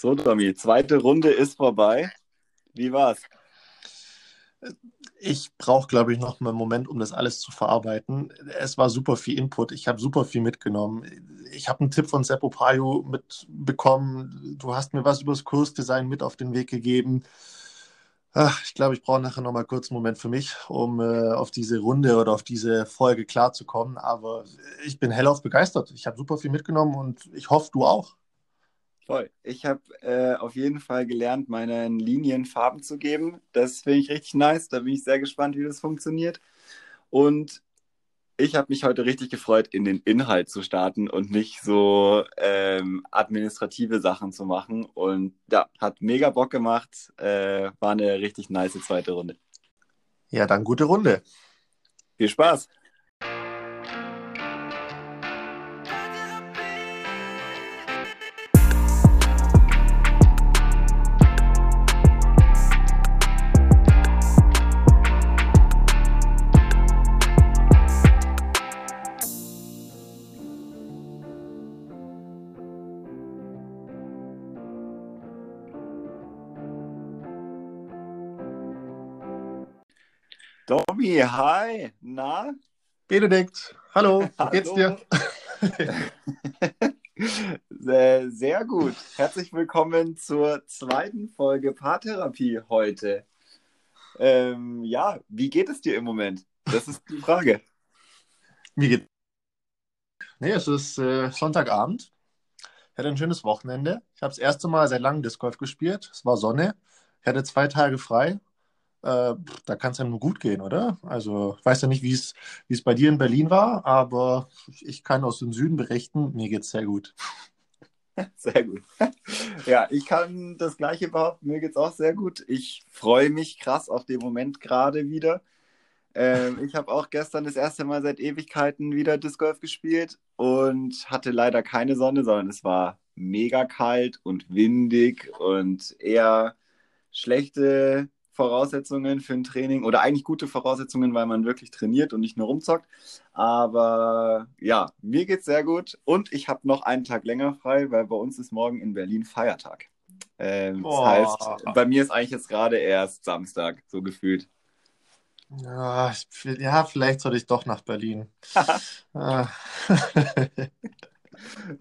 So, Domi, zweite Runde ist vorbei. Wie war's? Ich brauche, glaube ich, noch einen Moment, um das alles zu verarbeiten. Es war super viel Input. Ich habe super viel mitgenommen. Ich habe einen Tipp von Seppo Payo mitbekommen. Du hast mir was über das Kursdesign mit auf den Weg gegeben. Ach, ich glaube, ich brauche nachher noch mal kurz einen Moment für mich, um äh, auf diese Runde oder auf diese Folge klarzukommen. Aber ich bin hellauf begeistert. Ich habe super viel mitgenommen und ich hoffe, du auch. Voll. Ich habe äh, auf jeden Fall gelernt, meinen Linien Farben zu geben. Das finde ich richtig nice. Da bin ich sehr gespannt, wie das funktioniert. Und ich habe mich heute richtig gefreut, in den Inhalt zu starten und nicht so ähm, administrative Sachen zu machen. Und ja, hat mega Bock gemacht. Äh, war eine richtig nice zweite Runde. Ja, dann gute Runde. Viel Spaß. Hi, na? Benedikt, hallo, wie hallo. geht's dir? sehr, sehr gut. Herzlich willkommen zur zweiten Folge Paartherapie heute. Ähm, ja, wie geht es dir im Moment? Das ist die Frage. Wie geht Nee, es ist äh, Sonntagabend. Ich hatte ein schönes Wochenende. Ich habe das erste Mal seit langem Disc Golf gespielt. Es war Sonne. Ich hatte zwei Tage frei äh, da kann es ja nur gut gehen, oder? Also, ich weiß ja nicht, wie es bei dir in Berlin war, aber ich kann aus dem Süden berichten, mir geht es sehr gut. Sehr gut. Ja, ich kann das Gleiche behaupten, mir geht es auch sehr gut. Ich freue mich krass auf den Moment gerade wieder. Ähm, ich habe auch gestern das erste Mal seit Ewigkeiten wieder Disc Golf gespielt und hatte leider keine Sonne, sondern es war mega kalt und windig und eher schlechte Voraussetzungen für ein Training oder eigentlich gute Voraussetzungen, weil man wirklich trainiert und nicht nur rumzockt. Aber ja, mir geht's sehr gut und ich habe noch einen Tag länger frei, weil bei uns ist morgen in Berlin Feiertag. Ähm, das heißt, bei mir ist eigentlich jetzt gerade erst Samstag, so gefühlt. Ja, ja, vielleicht sollte ich doch nach Berlin. Ah.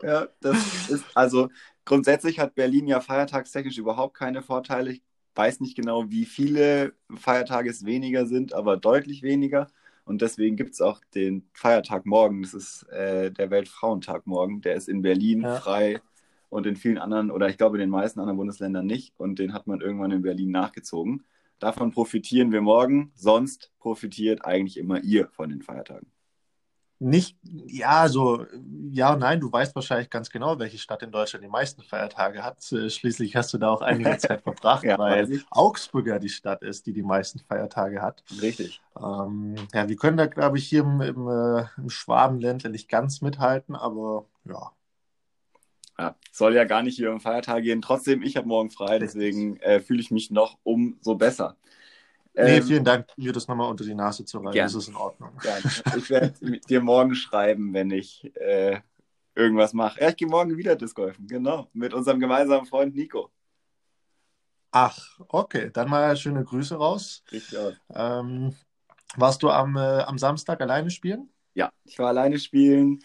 ja, das ist also grundsätzlich hat Berlin ja feiertagstechnisch überhaupt keine Vorteile. Ich weiß nicht genau, wie viele Feiertage es weniger sind, aber deutlich weniger. Und deswegen gibt es auch den Feiertag morgen. Das ist äh, der Weltfrauentag morgen. Der ist in Berlin ja. frei und in vielen anderen, oder ich glaube in den meisten anderen Bundesländern nicht. Und den hat man irgendwann in Berlin nachgezogen. Davon profitieren wir morgen. Sonst profitiert eigentlich immer ihr von den Feiertagen. Nicht, ja, so, ja und nein, du weißt wahrscheinlich ganz genau, welche Stadt in Deutschland die meisten Feiertage hat. Äh, schließlich hast du da auch einige Zeit verbracht, ja, weil Augsburg ja die Stadt ist, die die meisten Feiertage hat. Richtig. Ähm, ja, wir können da, glaube ich, hier im, im, äh, im Schwabenländle nicht ganz mithalten, aber ja. Ja, soll ja gar nicht hier um Feiertage gehen. Trotzdem, ich habe morgen frei, deswegen äh, fühle ich mich noch umso besser. Nee, ähm, vielen Dank, mir das nochmal unter die Nase zu reiben. Das ist in Ordnung. Gerne. Ich werde dir morgen schreiben, wenn ich äh, irgendwas mache. Ja, ich gehe morgen wieder Disc golfen. Genau. Mit unserem gemeinsamen Freund Nico. Ach, okay. Dann mal schöne Grüße raus. Richtig aus. Ähm, warst du am, äh, am Samstag alleine spielen? Ja, ich war alleine spielen.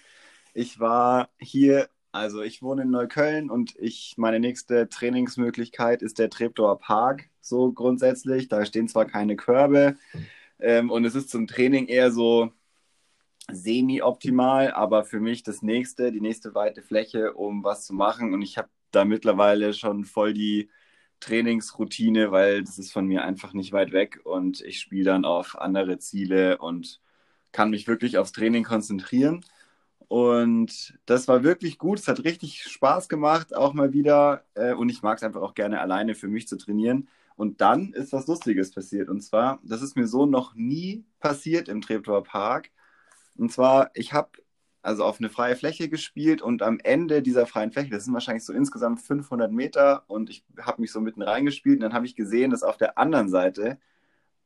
Ich war hier also ich wohne in Neukölln und ich, meine nächste Trainingsmöglichkeit ist der Treptower Park, so grundsätzlich. Da stehen zwar keine Körbe ähm, und es ist zum Training eher so semi-optimal, aber für mich das nächste, die nächste weite Fläche, um was zu machen. Und ich habe da mittlerweile schon voll die Trainingsroutine, weil das ist von mir einfach nicht weit weg und ich spiele dann auf andere Ziele und kann mich wirklich aufs Training konzentrieren. Und das war wirklich gut. Es hat richtig Spaß gemacht, auch mal wieder. Äh, und ich mag es einfach auch gerne alleine für mich zu trainieren. Und dann ist was Lustiges passiert. Und zwar, das ist mir so noch nie passiert im Treptower Park. Und zwar, ich habe also auf eine freie Fläche gespielt und am Ende dieser freien Fläche, das sind wahrscheinlich so insgesamt 500 Meter und ich habe mich so mitten reingespielt und dann habe ich gesehen, dass auf der anderen Seite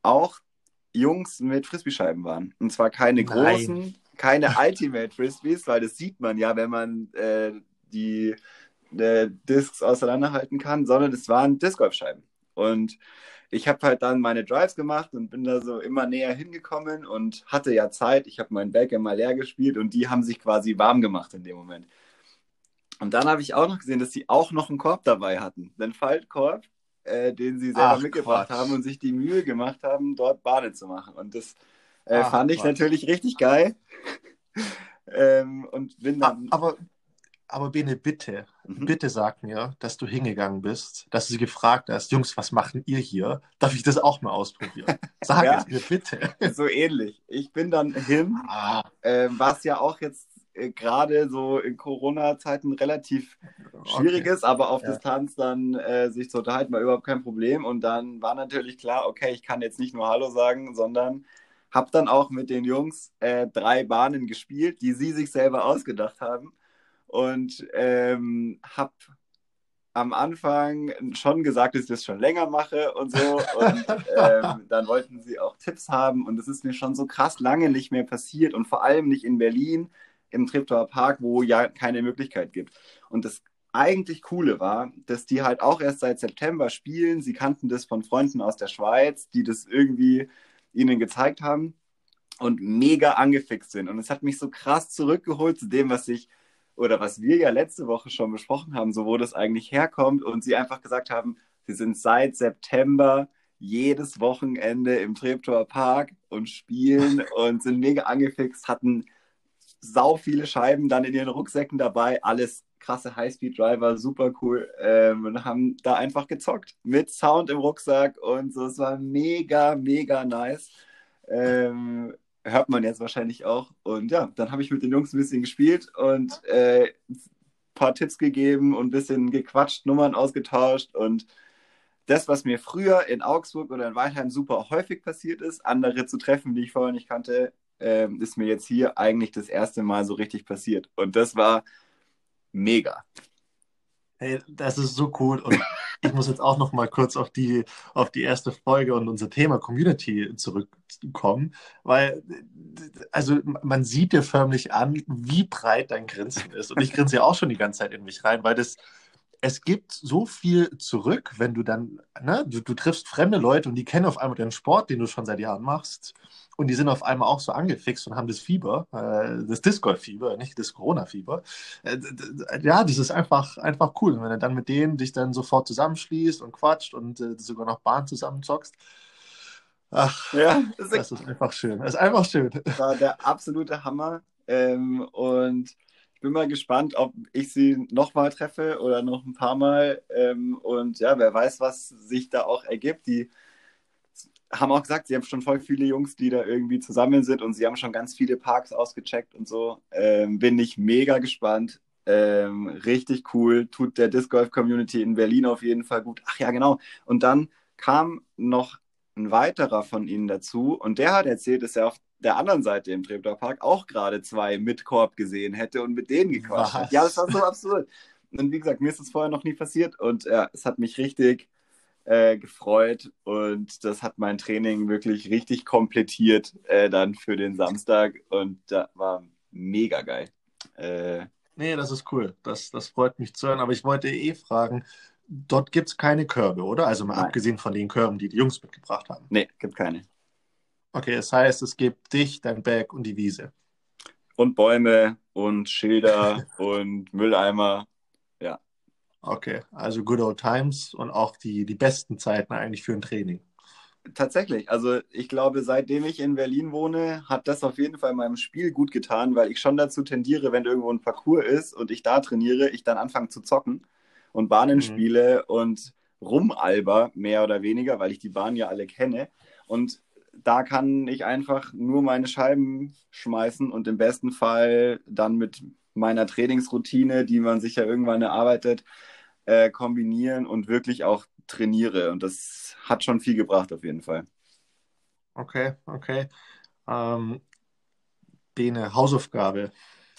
auch Jungs mit Frisbeescheiben waren. Und zwar keine Nein. großen, keine Ultimate Frisbees, weil das sieht man ja, wenn man äh, die äh, Discs auseinanderhalten kann, sondern es waren Disc-Golfscheiben. Und ich habe halt dann meine Drives gemacht und bin da so immer näher hingekommen und hatte ja Zeit. Ich habe meinen Bag immer leer gespielt und die haben sich quasi warm gemacht in dem Moment. Und dann habe ich auch noch gesehen, dass sie auch noch einen Korb dabei hatten. Den Faltkorb, äh, den sie selber Ach, mitgebracht Quatsch. haben und sich die Mühe gemacht haben, dort Bahne zu machen. Und das äh, Ach, fand ich Quatsch. natürlich richtig geil. ähm, und bin dann. Aber, aber Bene, bitte, mhm. bitte sag mir, dass du hingegangen bist, dass du sie gefragt hast, Jungs, was machen ihr hier? Darf ich das auch mal ausprobieren? Sag ja, es mir bitte. So ähnlich. Ich bin dann hin, ah. äh, was ja auch jetzt äh, gerade so in Corona-Zeiten relativ schwierig okay. ist, aber auf ja. Distanz dann äh, sich zu unterhalten war überhaupt kein Problem. Und dann war natürlich klar, okay, ich kann jetzt nicht nur Hallo sagen, sondern habe dann auch mit den Jungs äh, drei Bahnen gespielt, die sie sich selber ausgedacht haben. Und ähm, habe am Anfang schon gesagt, dass ich das schon länger mache und so. Und ähm, dann wollten sie auch Tipps haben. Und das ist mir schon so krass lange nicht mehr passiert. Und vor allem nicht in Berlin im Treptower Park, wo ja keine Möglichkeit gibt. Und das eigentlich Coole war, dass die halt auch erst seit September spielen. Sie kannten das von Freunden aus der Schweiz, die das irgendwie ihnen gezeigt haben und mega angefixt sind. Und es hat mich so krass zurückgeholt zu dem, was ich oder was wir ja letzte Woche schon besprochen haben, so wo das eigentlich herkommt. Und sie einfach gesagt haben, sie sind seit September jedes Wochenende im Treptower Park und spielen und sind mega angefixt, hatten sau viele Scheiben dann in ihren Rucksäcken dabei, alles krasse Highspeed-Driver, super cool ähm, und haben da einfach gezockt mit Sound im Rucksack und so. Es war mega, mega nice. Ähm, hört man jetzt wahrscheinlich auch. Und ja, dann habe ich mit den Jungs ein bisschen gespielt und äh, ein paar Tipps gegeben und ein bisschen gequatscht, Nummern ausgetauscht und das, was mir früher in Augsburg oder in Weilheim super häufig passiert ist, andere zu treffen, die ich vorher nicht kannte, äh, ist mir jetzt hier eigentlich das erste Mal so richtig passiert. Und das war mega. Hey, das ist so cool. Und ich muss jetzt auch noch mal kurz auf die, auf die erste Folge und unser Thema Community zurückkommen, weil also man sieht dir förmlich an, wie breit dein Grinsen ist. Und ich grinse ja auch schon die ganze Zeit in mich rein, weil das, es gibt so viel zurück, wenn du dann, ne, du, du triffst fremde Leute und die kennen auf einmal den Sport, den du schon seit Jahren machst. Und die sind auf einmal auch so angefixt und haben das Fieber, äh, das Disc Golf Fieber, nicht das Corona Fieber. Äh, ja, das ist einfach, einfach cool. Und wenn du dann mit denen dich dann sofort zusammenschließt und quatscht und äh, sogar noch Bahn zusammen zockst. Ach, ja, das ist, das ist einfach schön. Das ist einfach schön. War der absolute Hammer. Ähm, und bin mal gespannt, ob ich sie nochmal treffe oder noch ein paar Mal. Ähm, und ja, wer weiß, was sich da auch ergibt. Die haben auch gesagt, sie haben schon voll viele Jungs, die da irgendwie zusammen sind und sie haben schon ganz viele Parks ausgecheckt und so. Ähm, bin ich mega gespannt. Ähm, richtig cool. Tut der Disc Golf Community in Berlin auf jeden Fall gut. Ach ja, genau. Und dann kam noch ein weiterer von ihnen dazu und der hat erzählt, dass er auf der anderen Seite im Treptower Park auch gerade zwei mit Korb gesehen hätte und mit denen gequatscht hat. Ja, das war so absurd. Und wie gesagt, mir ist das vorher noch nie passiert und ja, es hat mich richtig äh, gefreut und das hat mein Training wirklich richtig komplettiert äh, dann für den Samstag und da war mega geil. Äh, nee, das ist cool. Das, das freut mich zu hören. Aber ich wollte eh fragen, dort gibt es keine Körbe, oder? Also mal Nein. abgesehen von den Körben, die die Jungs mitgebracht haben. Nee, gibt keine. Okay, das heißt, es gibt dich, dein Bag und die Wiese. Und Bäume und Schilder und Mülleimer Okay, also good old times und auch die, die besten Zeiten eigentlich für ein Training. Tatsächlich, also ich glaube, seitdem ich in Berlin wohne, hat das auf jeden Fall meinem Spiel gut getan, weil ich schon dazu tendiere, wenn irgendwo ein Parcours ist und ich da trainiere, ich dann anfange zu zocken und Bahnen mhm. spiele und rumalber, mehr oder weniger, weil ich die Bahn ja alle kenne. Und da kann ich einfach nur meine Scheiben schmeißen und im besten Fall dann mit meiner Trainingsroutine, die man sich ja irgendwann erarbeitet, äh, kombinieren und wirklich auch trainiere. Und das hat schon viel gebracht auf jeden Fall. Okay, okay. Ähm, Bene, Hausaufgabe.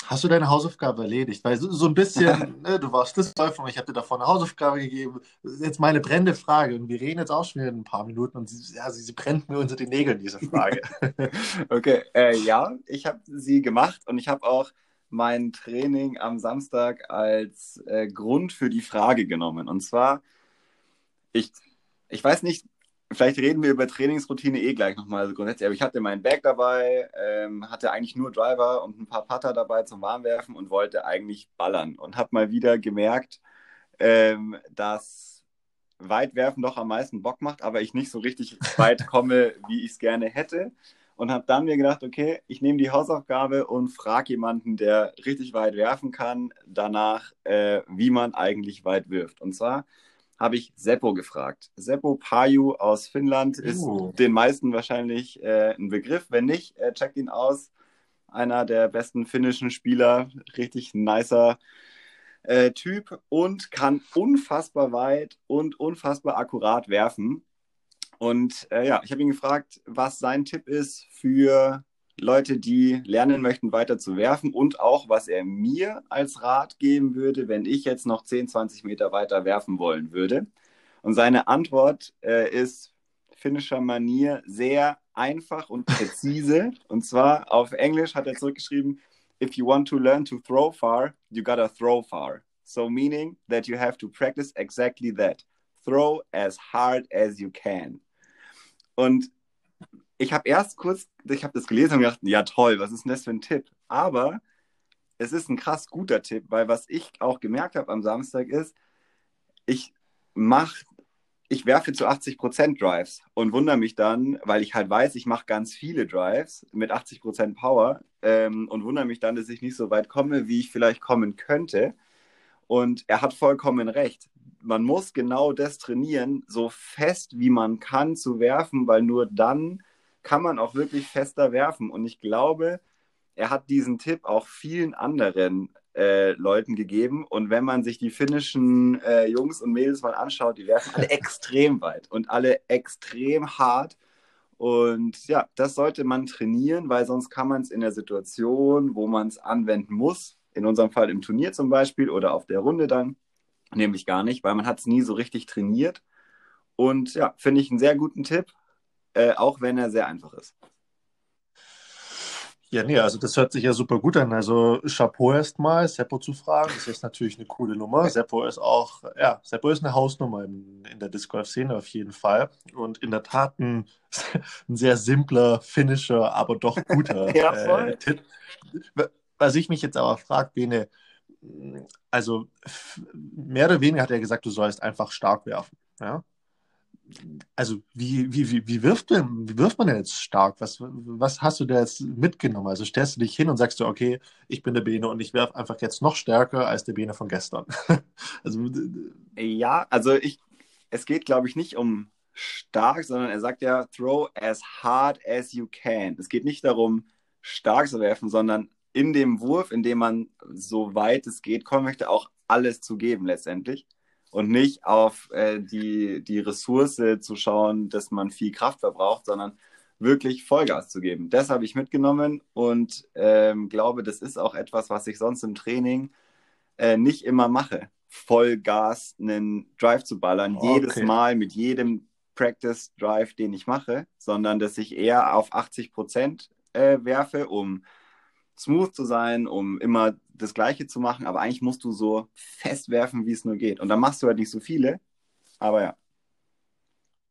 Hast du deine Hausaufgabe erledigt? Weil so, so ein bisschen, ne, du warst das und ich habe dir davon eine Hausaufgabe gegeben. Jetzt meine brennende Frage und wir reden jetzt auch schon in ein paar Minuten und sie, ja, sie, sie brennt mir unter den Nägeln, diese Frage. okay, äh, ja, ich habe sie gemacht und ich habe auch mein Training am Samstag als äh, Grund für die Frage genommen. Und zwar, ich, ich weiß nicht, vielleicht reden wir über Trainingsroutine eh gleich nochmal grundsätzlich, aber ich hatte meinen Bag dabei, ähm, hatte eigentlich nur Driver und ein paar Putter dabei zum Warmwerfen und wollte eigentlich ballern und habe mal wieder gemerkt, ähm, dass Weitwerfen doch am meisten Bock macht, aber ich nicht so richtig weit komme, wie ich es gerne hätte. Und habe dann mir gedacht, okay, ich nehme die Hausaufgabe und frage jemanden, der richtig weit werfen kann, danach, äh, wie man eigentlich weit wirft. Und zwar habe ich Seppo gefragt. Seppo Paju aus Finnland ist uh. den meisten wahrscheinlich äh, ein Begriff. Wenn nicht, äh, checkt ihn aus. Einer der besten finnischen Spieler, richtig nicer äh, Typ und kann unfassbar weit und unfassbar akkurat werfen. Und äh, ja, ich habe ihn gefragt, was sein Tipp ist für Leute, die lernen möchten, weiter zu werfen und auch, was er mir als Rat geben würde, wenn ich jetzt noch 10, 20 Meter weiter werfen wollen würde. Und seine Antwort äh, ist finnischer Manier sehr einfach und präzise. und zwar auf Englisch hat er zurückgeschrieben, if you want to learn to throw far, you gotta throw far. So meaning that you have to practice exactly that. Throw as hard as you can. Und ich habe erst kurz, ich habe das gelesen und gedacht, ja toll, was ist denn das für ein Tipp? Aber es ist ein krass guter Tipp, weil was ich auch gemerkt habe am Samstag ist, ich mache, ich werfe zu 80% Drives und wundere mich dann, weil ich halt weiß, ich mache ganz viele Drives mit 80% Power ähm, und wundere mich dann, dass ich nicht so weit komme, wie ich vielleicht kommen könnte. Und er hat vollkommen recht. Man muss genau das trainieren, so fest wie man kann zu werfen, weil nur dann kann man auch wirklich fester werfen. Und ich glaube, er hat diesen Tipp auch vielen anderen äh, Leuten gegeben. Und wenn man sich die finnischen äh, Jungs und Mädels mal anschaut, die werfen alle extrem weit und alle extrem hart. Und ja, das sollte man trainieren, weil sonst kann man es in der Situation, wo man es anwenden muss, in unserem Fall im Turnier zum Beispiel oder auf der Runde dann, nämlich gar nicht, weil man hat es nie so richtig trainiert. Und ja, finde ich einen sehr guten Tipp. Äh, auch wenn er sehr einfach ist. Ja, nee, also das hört sich ja super gut an. Also Chapeau erstmal, Seppo zu fragen, das ist natürlich eine coole Nummer. Seppo ist auch, ja, Seppo ist eine Hausnummer in, in der Disc Golf-Szene auf jeden Fall. Und in der Tat ein, ein sehr simpler, finnischer, aber doch guter ja, äh, Tipp. Was ich mich jetzt aber frage, Bene, also mehr oder weniger hat er gesagt, du sollst einfach stark werfen. Ja? Also wie, wie, wie, wie, wirft denn, wie wirft man denn jetzt stark? Was, was hast du da jetzt mitgenommen? Also stellst du dich hin und sagst du, okay, ich bin der Bene und ich werfe einfach jetzt noch stärker als der Bene von gestern. also, ja, also ich, es geht, glaube ich, nicht um stark, sondern er sagt ja, throw as hard as you can. Es geht nicht darum, stark zu werfen, sondern in dem Wurf, in dem man so weit es geht kommen möchte, auch alles zu geben letztendlich und nicht auf äh, die, die Ressource zu schauen, dass man viel Kraft verbraucht, sondern wirklich Vollgas zu geben. Das habe ich mitgenommen und ähm, glaube, das ist auch etwas, was ich sonst im Training äh, nicht immer mache. Vollgas einen Drive zu ballern, okay. jedes Mal mit jedem Practice Drive, den ich mache, sondern dass ich eher auf 80 Prozent äh, werfe, um smooth zu sein, um immer das Gleiche zu machen, aber eigentlich musst du so festwerfen, wie es nur geht. Und dann machst du halt nicht so viele, aber ja.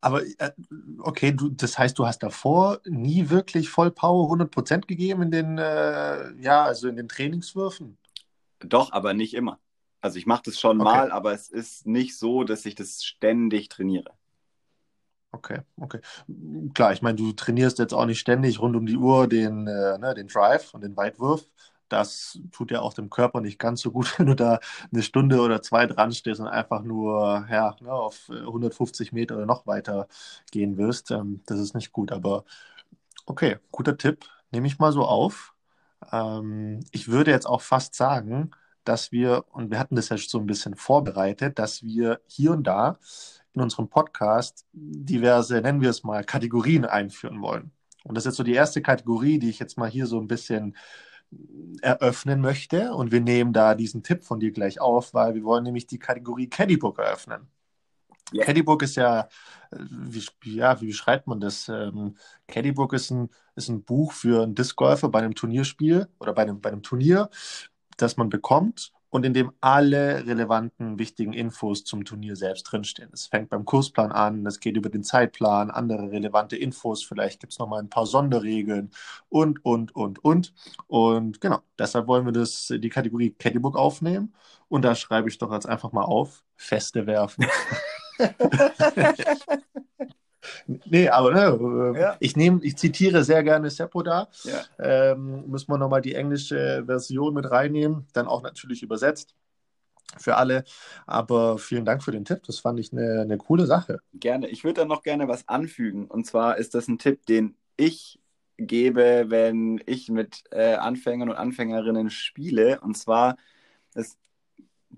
Aber äh, okay, du, das heißt, du hast davor nie wirklich voll Power 100% gegeben in den, äh, ja, also in den Trainingswürfen? Doch, aber nicht immer. Also ich mache das schon okay. mal, aber es ist nicht so, dass ich das ständig trainiere. Okay, okay. Klar, ich meine, du trainierst jetzt auch nicht ständig rund um die Uhr den, äh, ne, den Drive und den Weitwurf. Das tut ja auch dem Körper nicht ganz so gut, wenn du da eine Stunde oder zwei dran stehst und einfach nur ja, ne, auf 150 Meter oder noch weiter gehen wirst. Ähm, das ist nicht gut. Aber okay, guter Tipp. Nehme ich mal so auf. Ähm, ich würde jetzt auch fast sagen, dass wir, und wir hatten das ja so ein bisschen vorbereitet, dass wir hier und da in unserem Podcast diverse, nennen wir es mal, Kategorien einführen wollen. Und das ist jetzt so die erste Kategorie, die ich jetzt mal hier so ein bisschen eröffnen möchte. Und wir nehmen da diesen Tipp von dir gleich auf, weil wir wollen nämlich die Kategorie Caddybook eröffnen. Ja. Caddybook ist ja, äh, wie, ja, wie beschreibt man das? Ähm, Caddybook ist ein, ist ein Buch für einen Discgolfer bei einem Turnierspiel oder bei einem, bei einem Turnier, das man bekommt und in dem alle relevanten, wichtigen Infos zum Turnier selbst drinstehen. Es fängt beim Kursplan an, es geht über den Zeitplan, andere relevante Infos, vielleicht gibt es nochmal ein paar Sonderregeln und, und, und, und. Und genau, deshalb wollen wir das, die Kategorie Caddybook aufnehmen und da schreibe ich doch jetzt einfach mal auf, Feste werfen. Nee, aber ne, ja. ich nehme, ich zitiere sehr gerne Seppo da. Ja. Ähm, müssen wir nochmal die englische Version mit reinnehmen, dann auch natürlich übersetzt für alle. Aber vielen Dank für den Tipp. Das fand ich eine, eine coole Sache. Gerne. Ich würde da noch gerne was anfügen. Und zwar ist das ein Tipp, den ich gebe, wenn ich mit äh, Anfängern und Anfängerinnen spiele. Und zwar, es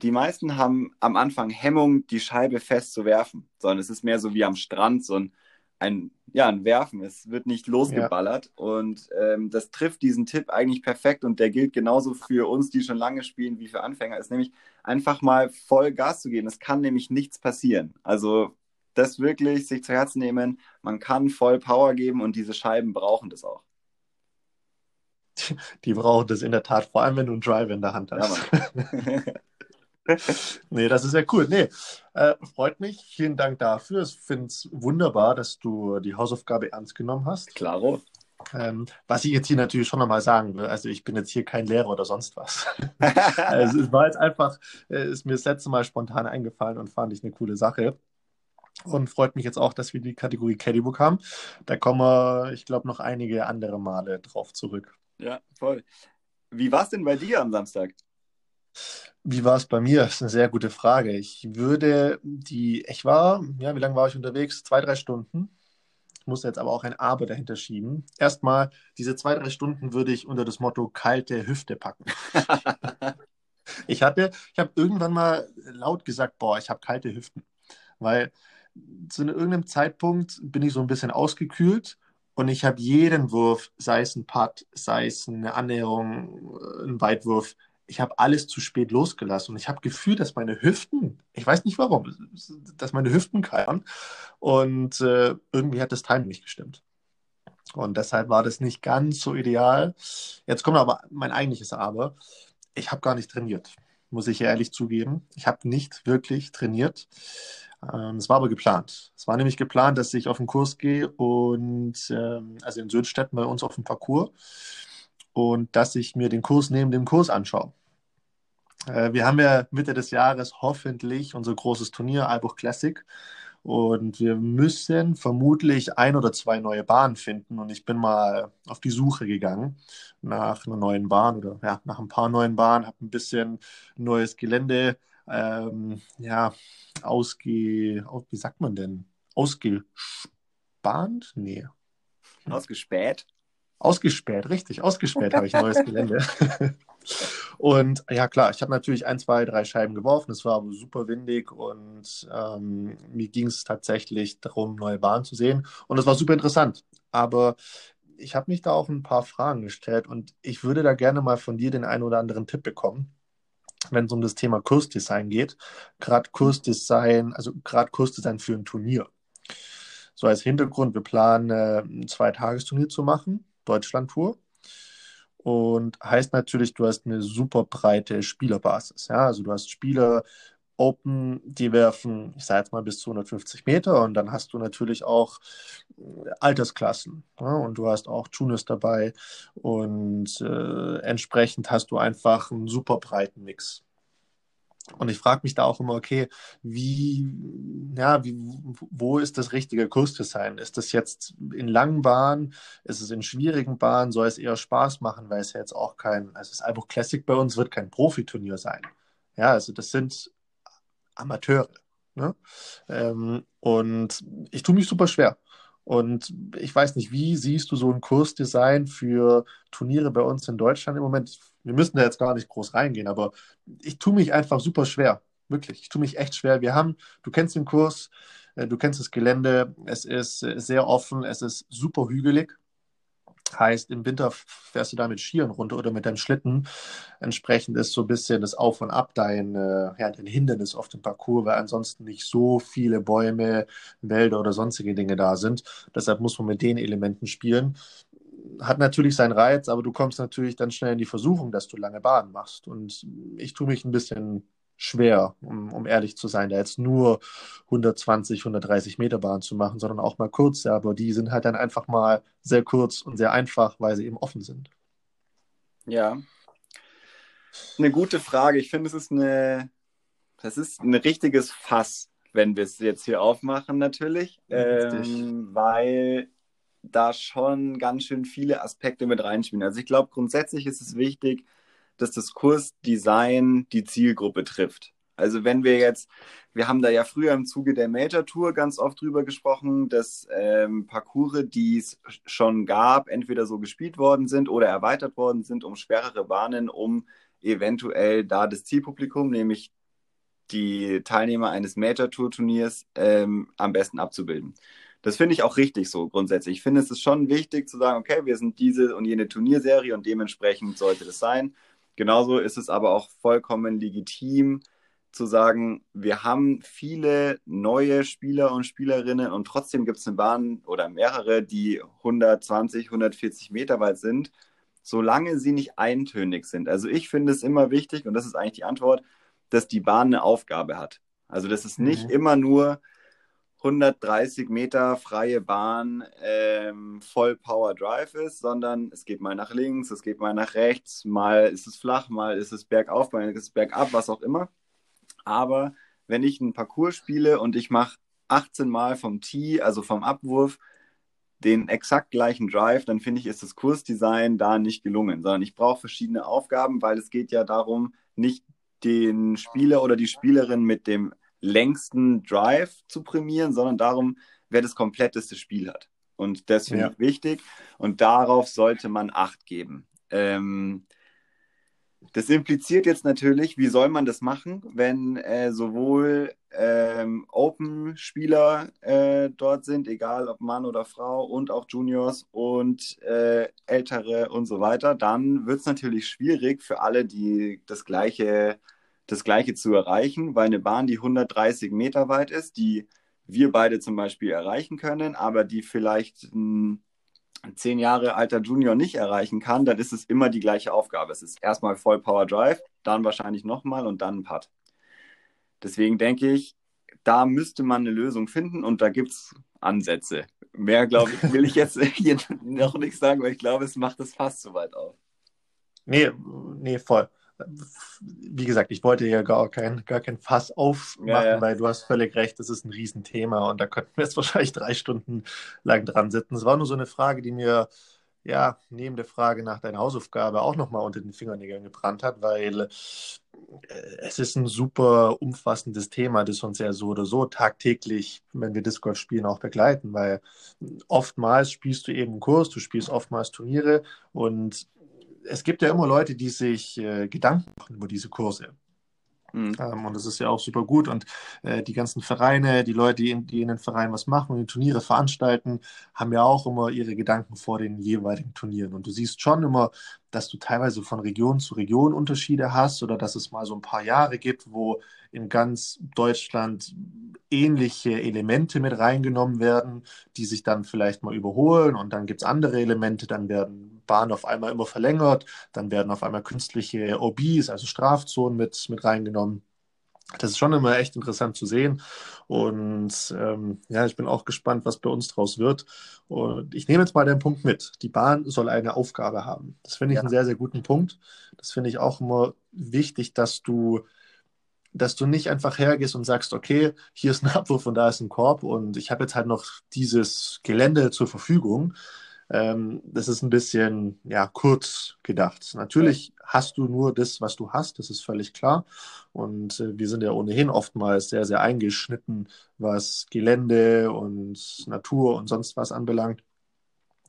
die meisten haben am Anfang Hemmung, die Scheibe fest zu werfen, sondern es ist mehr so wie am Strand, so ein, ein ja, ein Werfen. Es wird nicht losgeballert. Ja. Und ähm, das trifft diesen Tipp eigentlich perfekt und der gilt genauso für uns, die schon lange spielen, wie für Anfänger. Ist nämlich einfach mal voll Gas zu geben. Es kann nämlich nichts passieren. Also das wirklich sich zu Herzen nehmen. Man kann voll Power geben und diese Scheiben brauchen das auch. Die brauchen das in der Tat, vor allem wenn du einen Drive in der Hand hast. Ja, nee, das ist ja cool. Nee, äh, freut mich. Vielen Dank dafür. Ich finde es wunderbar, dass du die Hausaufgabe ernst genommen hast. Klaro. Ähm, was ich jetzt hier natürlich schon nochmal sagen will, also ich bin jetzt hier kein Lehrer oder sonst was. also es war jetzt einfach, äh, ist mir das letzte Mal spontan eingefallen und fand ich eine coole Sache. Und freut mich jetzt auch, dass wir die Kategorie Caddybook haben. Da kommen wir, ich glaube, noch einige andere Male drauf zurück. Ja, voll. Wie war es denn bei dir am Samstag? Wie war es bei mir? Das ist eine sehr gute Frage. Ich würde die, ich war, ja, wie lange war ich unterwegs? Zwei, drei Stunden. Ich muss jetzt aber auch ein Aber dahinter schieben. Erstmal, diese zwei, drei Stunden würde ich unter das Motto kalte Hüfte packen. ich hatte, ich habe irgendwann mal laut gesagt, boah, ich habe kalte Hüften. Weil zu irgendeinem Zeitpunkt bin ich so ein bisschen ausgekühlt und ich habe jeden Wurf, sei es ein Putt, sei es eine Annäherung, ein Weitwurf, ich habe alles zu spät losgelassen und ich habe gefühlt, dass meine Hüften, ich weiß nicht warum, dass meine Hüften keilern und äh, irgendwie hat das Timing nicht gestimmt. Und deshalb war das nicht ganz so ideal. Jetzt kommt aber mein eigentliches Aber. Ich habe gar nicht trainiert, muss ich ehrlich zugeben. Ich habe nicht wirklich trainiert. Ähm, es war aber geplant. Es war nämlich geplant, dass ich auf den Kurs gehe und ähm, also in Södstetten bei uns auf dem Parcours und dass ich mir den Kurs neben dem Kurs anschaue. Äh, wir haben ja Mitte des Jahres hoffentlich unser großes Turnier, Albuch Classic. Und wir müssen vermutlich ein oder zwei neue Bahnen finden. Und ich bin mal auf die Suche gegangen nach einer neuen Bahn oder ja, nach ein paar neuen Bahnen, habe ein bisschen neues Gelände, ähm, ja, ausge, wie sagt man denn? Ausgespannt? Nee. Ausgespäht? Ausgespäht, richtig. Ausgespäht habe ich neues Gelände. Und ja, klar, ich habe natürlich ein, zwei, drei Scheiben geworfen. Es war aber super windig und ähm, mir ging es tatsächlich darum, neue Bahnen zu sehen. Und es war super interessant. Aber ich habe mich da auch ein paar Fragen gestellt und ich würde da gerne mal von dir den einen oder anderen Tipp bekommen, wenn es um das Thema Kursdesign geht. Gerade Kursdesign, also gerade Kursdesign für ein Turnier. So als Hintergrund, wir planen äh, ein Zweitagesturnier zu machen, Deutschland-Tour. Und heißt natürlich, du hast eine super breite Spielerbasis. Ja? Also du hast Spieler Open, die werfen, ich sage jetzt mal bis zu 150 Meter und dann hast du natürlich auch Altersklassen. Ja? Und du hast auch Tunis dabei und äh, entsprechend hast du einfach einen super breiten Mix. Und ich frage mich da auch immer, okay, wie, ja, wie, wo ist das richtige Kursdesign? Ist das jetzt in langen Bahnen? Ist es in schwierigen Bahnen? Soll es eher Spaß machen, weil es ja jetzt auch kein, also das Albuch Classic bei uns wird kein Profiturnier sein. Ja, also das sind Amateure. Ne? Ähm, und ich tue mich super schwer. Und ich weiß nicht, wie siehst du so ein Kursdesign für Turniere bei uns in Deutschland im Moment? Wir müssen da jetzt gar nicht groß reingehen, aber ich tue mich einfach super schwer. Wirklich, ich tue mich echt schwer. Wir haben, du kennst den Kurs, äh, du kennst das Gelände, es ist äh, sehr offen, es ist super hügelig. Heißt, im Winter fährst du da mit Skiern runter oder mit deinem Schlitten. Entsprechend ist so ein bisschen das Auf und Ab dein, äh, ja, dein Hindernis auf dem Parcours, weil ansonsten nicht so viele Bäume, Wälder oder sonstige Dinge da sind. Deshalb muss man mit den Elementen spielen. Hat natürlich seinen Reiz, aber du kommst natürlich dann schnell in die Versuchung, dass du lange Bahnen machst. Und ich tue mich ein bisschen schwer, um, um ehrlich zu sein, da jetzt nur 120, 130 Meter Bahn zu machen, sondern auch mal kurze, aber die sind halt dann einfach mal sehr kurz und sehr einfach, weil sie eben offen sind. Ja. Eine gute Frage. Ich finde, es ist eine, das ist ein richtiges Fass, wenn wir es jetzt hier aufmachen, natürlich, ähm, weil da schon ganz schön viele Aspekte mit reinspielen. Also ich glaube, grundsätzlich ist es wichtig, dass das Kursdesign die Zielgruppe trifft. Also wenn wir jetzt, wir haben da ja früher im Zuge der Major Tour ganz oft drüber gesprochen, dass ähm, Parcours, die es schon gab, entweder so gespielt worden sind oder erweitert worden sind um schwerere Bahnen, um eventuell da das Zielpublikum, nämlich die Teilnehmer eines Major Tour Turniers, ähm, am besten abzubilden. Das finde ich auch richtig so grundsätzlich. Ich finde, es ist schon wichtig zu sagen, okay, wir sind diese und jene Turnierserie und dementsprechend sollte das sein. Genauso ist es aber auch vollkommen legitim zu sagen, wir haben viele neue Spieler und Spielerinnen und trotzdem gibt es eine Bahn oder mehrere, die 120, 140 Meter weit sind, solange sie nicht eintönig sind. Also ich finde es immer wichtig, und das ist eigentlich die Antwort, dass die Bahn eine Aufgabe hat. Also dass es nicht mhm. immer nur 130 Meter freie Bahn ähm, voll Power Drive ist, sondern es geht mal nach links, es geht mal nach rechts, mal ist es flach, mal ist es bergauf, mal ist es bergab, was auch immer. Aber wenn ich einen Parcours spiele und ich mache 18 Mal vom Tee, also vom Abwurf, den exakt gleichen Drive, dann finde ich, ist das Kursdesign da nicht gelungen, sondern ich brauche verschiedene Aufgaben, weil es geht ja darum, nicht den Spieler oder die Spielerin mit dem längsten Drive zu prämieren, sondern darum, wer das kompletteste Spiel hat. Und das finde ja. ich wichtig. Und darauf sollte man Acht geben. Ähm, das impliziert jetzt natürlich, wie soll man das machen, wenn äh, sowohl ähm, Open-Spieler äh, dort sind, egal ob Mann oder Frau, und auch Juniors und äh, Ältere und so weiter, dann wird es natürlich schwierig für alle, die das gleiche das Gleiche zu erreichen, weil eine Bahn, die 130 Meter weit ist, die wir beide zum Beispiel erreichen können, aber die vielleicht ein zehn Jahre alter Junior nicht erreichen kann, dann ist es immer die gleiche Aufgabe. Es ist erstmal Voll Power Drive, dann wahrscheinlich nochmal und dann ein Putt. Deswegen denke ich, da müsste man eine Lösung finden und da gibt es Ansätze. Mehr, glaube ich, will ich jetzt hier noch nicht sagen, weil ich glaube, es macht es fast zu weit auf. Nee, nee, voll wie gesagt, ich wollte ja gar kein, gar kein Fass aufmachen, ja, ja. weil du hast völlig recht, das ist ein Riesenthema und da könnten wir jetzt wahrscheinlich drei Stunden lang dran sitzen. Es war nur so eine Frage, die mir ja neben der Frage nach deiner Hausaufgabe auch nochmal unter den Fingernägeln gebrannt hat, weil äh, es ist ein super umfassendes Thema, das uns ja so oder so tagtäglich, wenn wir Discord spielen, auch begleiten, weil oftmals spielst du eben einen Kurs, du spielst oftmals Turniere und es gibt ja immer Leute, die sich äh, Gedanken machen über diese Kurse. Mhm. Ähm, und das ist ja auch super gut. Und äh, die ganzen Vereine, die Leute, die in, die in den Vereinen was machen und die Turniere veranstalten, haben ja auch immer ihre Gedanken vor den jeweiligen Turnieren. Und du siehst schon immer, dass du teilweise von Region zu Region Unterschiede hast oder dass es mal so ein paar Jahre gibt, wo in ganz Deutschland ähnliche Elemente mit reingenommen werden, die sich dann vielleicht mal überholen und dann gibt es andere Elemente, dann werden Bahnen auf einmal immer verlängert, dann werden auf einmal künstliche OBs, also Strafzonen mit, mit reingenommen. Das ist schon immer echt interessant zu sehen. Und ähm, ja, ich bin auch gespannt, was bei uns draus wird. Und ich nehme jetzt mal den Punkt mit. Die Bahn soll eine Aufgabe haben. Das finde ich ja. einen sehr, sehr guten Punkt. Das finde ich auch immer wichtig, dass du dass du nicht einfach hergehst und sagst, okay, hier ist ein Abwurf und da ist ein Korb und ich habe jetzt halt noch dieses Gelände zur Verfügung. Ähm, das ist ein bisschen ja, kurz gedacht. Natürlich hast du nur das, was du hast, das ist völlig klar. Und äh, wir sind ja ohnehin oftmals sehr, sehr eingeschnitten, was Gelände und Natur und sonst was anbelangt.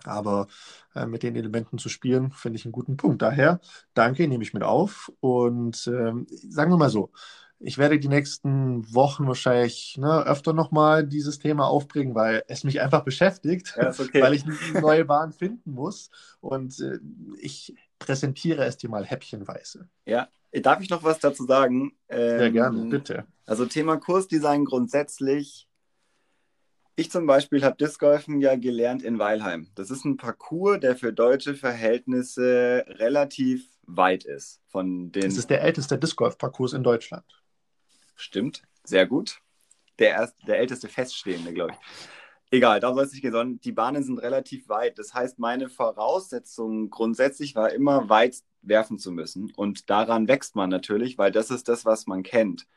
Aber äh, mit den Elementen zu spielen, finde ich einen guten Punkt. Daher, danke, nehme ich mit auf. Und ähm, sagen wir mal so, ich werde die nächsten Wochen wahrscheinlich ne, öfter nochmal dieses Thema aufbringen, weil es mich einfach beschäftigt, ja, okay. weil ich eine neue Bahn finden muss. Und äh, ich präsentiere es dir mal häppchenweise. Ja, darf ich noch was dazu sagen? Ähm, Sehr gerne, bitte. Also Thema Kursdesign grundsätzlich. Ich zum Beispiel habe Disc Golfen ja gelernt in Weilheim. Das ist ein Parcours, der für deutsche Verhältnisse relativ weit ist. Von den das ist der älteste Disc Golf Parcours in Deutschland. Stimmt, sehr gut. Der, erst, der älteste Feststehende, glaube ich. Egal, da soll es nicht gehen, sondern die Bahnen sind relativ weit. Das heißt, meine Voraussetzung grundsätzlich war immer weit werfen zu müssen. Und daran wächst man natürlich, weil das ist das, was man kennt.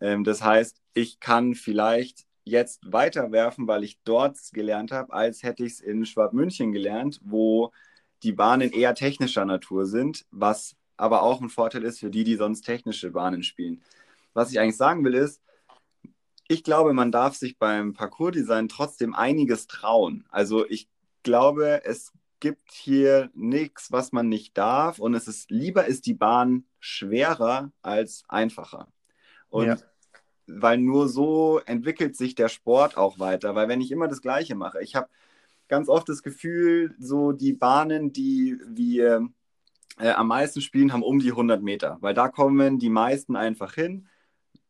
Ähm, das heißt, ich kann vielleicht jetzt weiter werfen, weil ich dort gelernt habe, als hätte ich es in Schwabmünchen gelernt, wo die Bahnen eher technischer Natur sind, was aber auch ein Vorteil ist für die, die sonst technische Bahnen spielen was ich eigentlich sagen will, ist, ich glaube, man darf sich beim Parcours-Design trotzdem einiges trauen. Also ich glaube, es gibt hier nichts, was man nicht darf. Und es ist lieber ist die Bahn schwerer als einfacher. Und ja. weil nur so entwickelt sich der Sport auch weiter. Weil wenn ich immer das Gleiche mache, ich habe ganz oft das Gefühl, so die Bahnen, die wir äh, am meisten spielen, haben um die 100 Meter. Weil da kommen die meisten einfach hin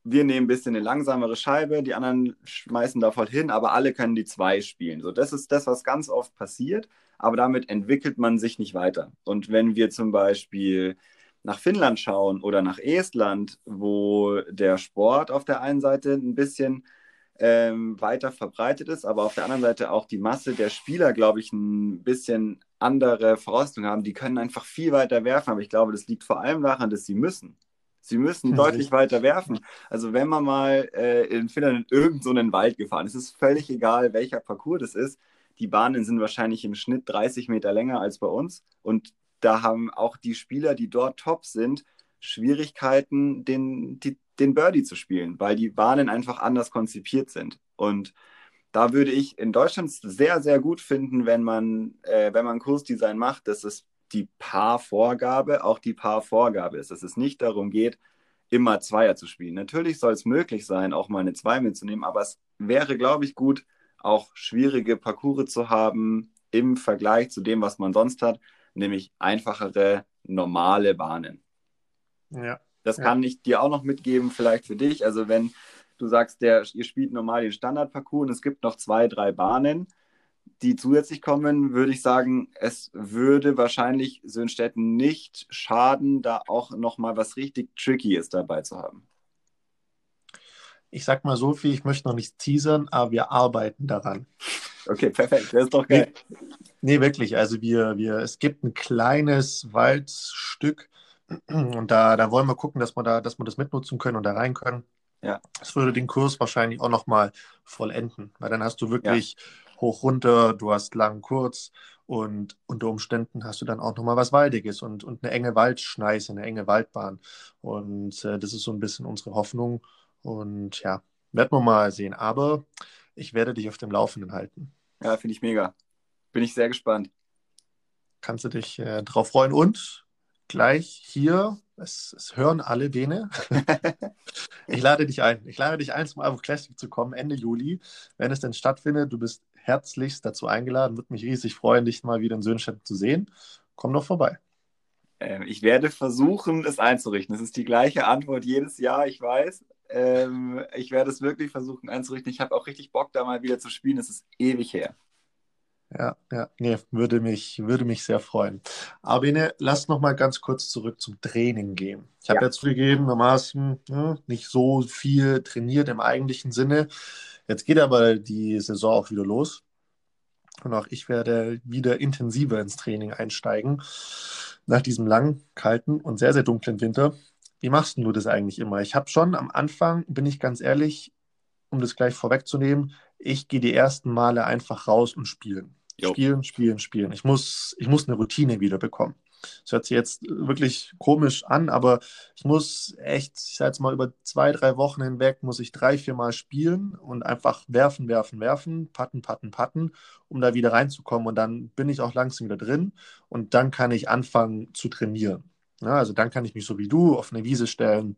wir nehmen ein bisschen eine langsamere Scheibe, die anderen schmeißen da voll hin, aber alle können die zwei spielen. So, das ist das, was ganz oft passiert, aber damit entwickelt man sich nicht weiter. Und wenn wir zum Beispiel nach Finnland schauen oder nach Estland, wo der Sport auf der einen Seite ein bisschen ähm, weiter verbreitet ist, aber auf der anderen Seite auch die Masse der Spieler, glaube ich, ein bisschen andere Voraussetzungen haben. Die können einfach viel weiter werfen, aber ich glaube, das liegt vor allem daran, dass sie müssen. Sie müssen deutlich weiter werfen. Also wenn man mal äh, in Finnland in irgendeinen so Wald gefahren ist, ist es völlig egal, welcher Parcours das ist. Die Bahnen sind wahrscheinlich im Schnitt 30 Meter länger als bei uns. Und da haben auch die Spieler, die dort top sind, Schwierigkeiten, den, die, den Birdie zu spielen, weil die Bahnen einfach anders konzipiert sind. Und da würde ich in Deutschland sehr, sehr gut finden, wenn man, äh, wenn man Kursdesign macht, dass es die Paarvorgabe auch die Paarvorgabe ist, dass es nicht darum geht, immer Zweier zu spielen. Natürlich soll es möglich sein, auch mal eine Zwei mitzunehmen, aber es wäre, glaube ich, gut, auch schwierige Parcours zu haben im Vergleich zu dem, was man sonst hat, nämlich einfachere, normale Bahnen. Ja. Das ja. kann ich dir auch noch mitgeben, vielleicht für dich. Also wenn du sagst, der, ihr spielt normal den Standardparcours und es gibt noch zwei, drei Bahnen, die zusätzlich kommen, würde ich sagen, es würde wahrscheinlich Söhnstetten nicht schaden, da auch nochmal was richtig Trickyes dabei zu haben. Ich sag mal so viel, ich möchte noch nicht teasern, aber wir arbeiten daran. Okay, perfekt, das ist doch geil. Nee, nee, wirklich. Also wir, wir, es gibt ein kleines Waldstück und da, da wollen wir gucken, dass wir da, dass wir das mitnutzen können und da rein können. Ja. Das würde den Kurs wahrscheinlich auch nochmal vollenden, weil dann hast du wirklich ja hoch runter, du hast lang kurz und unter Umständen hast du dann auch nochmal was Waldiges und, und eine enge Waldschneise, eine enge Waldbahn. Und äh, das ist so ein bisschen unsere Hoffnung. Und ja, werden wir mal sehen. Aber ich werde dich auf dem Laufenden halten. Ja, finde ich mega. Bin ich sehr gespannt. Kannst du dich äh, drauf freuen. Und gleich hier, es, es hören alle Bene. ich lade dich ein. Ich lade dich ein, zum Avo Classic zu kommen, Ende Juli, wenn es denn stattfindet. Du bist herzlichst dazu eingeladen. Würde mich riesig freuen, dich mal wieder in Söhnstedt zu sehen. Komm doch vorbei. Ähm, ich werde versuchen, es einzurichten. Das ist die gleiche Antwort jedes Jahr, ich weiß. Ähm, ich werde es wirklich versuchen einzurichten. Ich habe auch richtig Bock, da mal wieder zu spielen. Es ist ewig her. Ja, ja, nee, würde mich, würde mich sehr freuen. Aber lass noch mal ganz kurz zurück zum Training gehen. Ich habe ja. jetzt zugegebenermaßen ja, nicht so viel trainiert im eigentlichen Sinne. Jetzt geht aber die Saison auch wieder los. Und auch ich werde wieder intensiver ins Training einsteigen. Nach diesem langen, kalten und sehr, sehr dunklen Winter. Wie machst du das eigentlich immer? Ich habe schon am Anfang, bin ich ganz ehrlich, um das gleich vorwegzunehmen, ich gehe die ersten Male einfach raus und spielen. Jo. Spielen, spielen, spielen. Ich muss, ich muss eine Routine wieder bekommen. Das hört sich jetzt wirklich komisch an, aber ich muss echt, ich sage jetzt mal, über zwei, drei Wochen hinweg muss ich drei, vier Mal spielen und einfach werfen, werfen, werfen, patten, patten, patten, um da wieder reinzukommen. Und dann bin ich auch langsam wieder drin und dann kann ich anfangen zu trainieren. Ja, also dann kann ich mich so wie du auf eine Wiese stellen,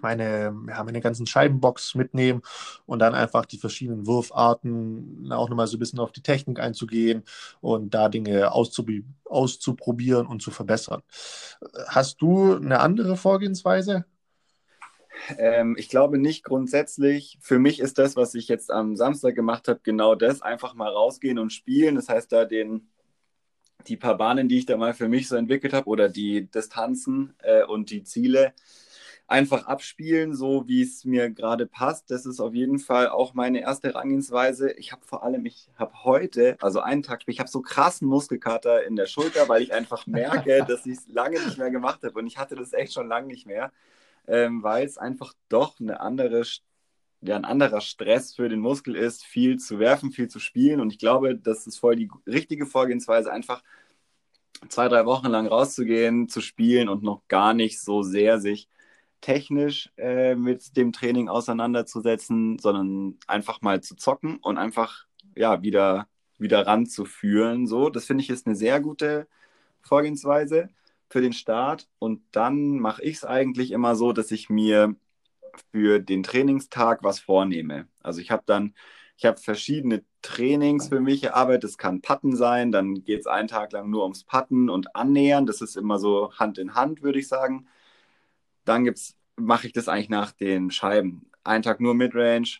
meine, ja, meine ganzen Scheibenbox mitnehmen und dann einfach die verschiedenen Wurfarten auch nochmal so ein bisschen auf die Technik einzugehen und da Dinge auszuprob auszuprobieren und zu verbessern. Hast du eine andere Vorgehensweise? Ähm, ich glaube nicht grundsätzlich. Für mich ist das, was ich jetzt am Samstag gemacht habe, genau das. Einfach mal rausgehen und spielen. Das heißt, da den, die paar Bahnen, die ich da mal für mich so entwickelt habe oder die Distanzen äh, und die Ziele, einfach abspielen, so wie es mir gerade passt. Das ist auf jeden Fall auch meine erste Herangehensweise. Ich habe vor allem, ich habe heute, also einen Tag, ich habe so krassen Muskelkater in der Schulter, weil ich einfach merke, dass ich es lange nicht mehr gemacht habe. Und ich hatte das echt schon lange nicht mehr, ähm, weil es einfach doch eine andere, ja, ein anderer Stress für den Muskel ist, viel zu werfen, viel zu spielen. Und ich glaube, das ist voll die richtige Vorgehensweise, einfach zwei, drei Wochen lang rauszugehen, zu spielen und noch gar nicht so sehr sich technisch äh, mit dem Training auseinanderzusetzen, sondern einfach mal zu zocken und einfach ja wieder wieder ranzuführen. So, das finde ich ist eine sehr gute Vorgehensweise für den Start. Und dann mache ich es eigentlich immer so, dass ich mir für den Trainingstag was vornehme. Also ich habe dann, ich habe verschiedene Trainings für mich erarbeitet. Das kann Patten sein, dann geht es einen Tag lang nur ums Patten und Annähern. Das ist immer so Hand in Hand, würde ich sagen. Dann mache ich das eigentlich nach den Scheiben. Einen Tag nur Midrange,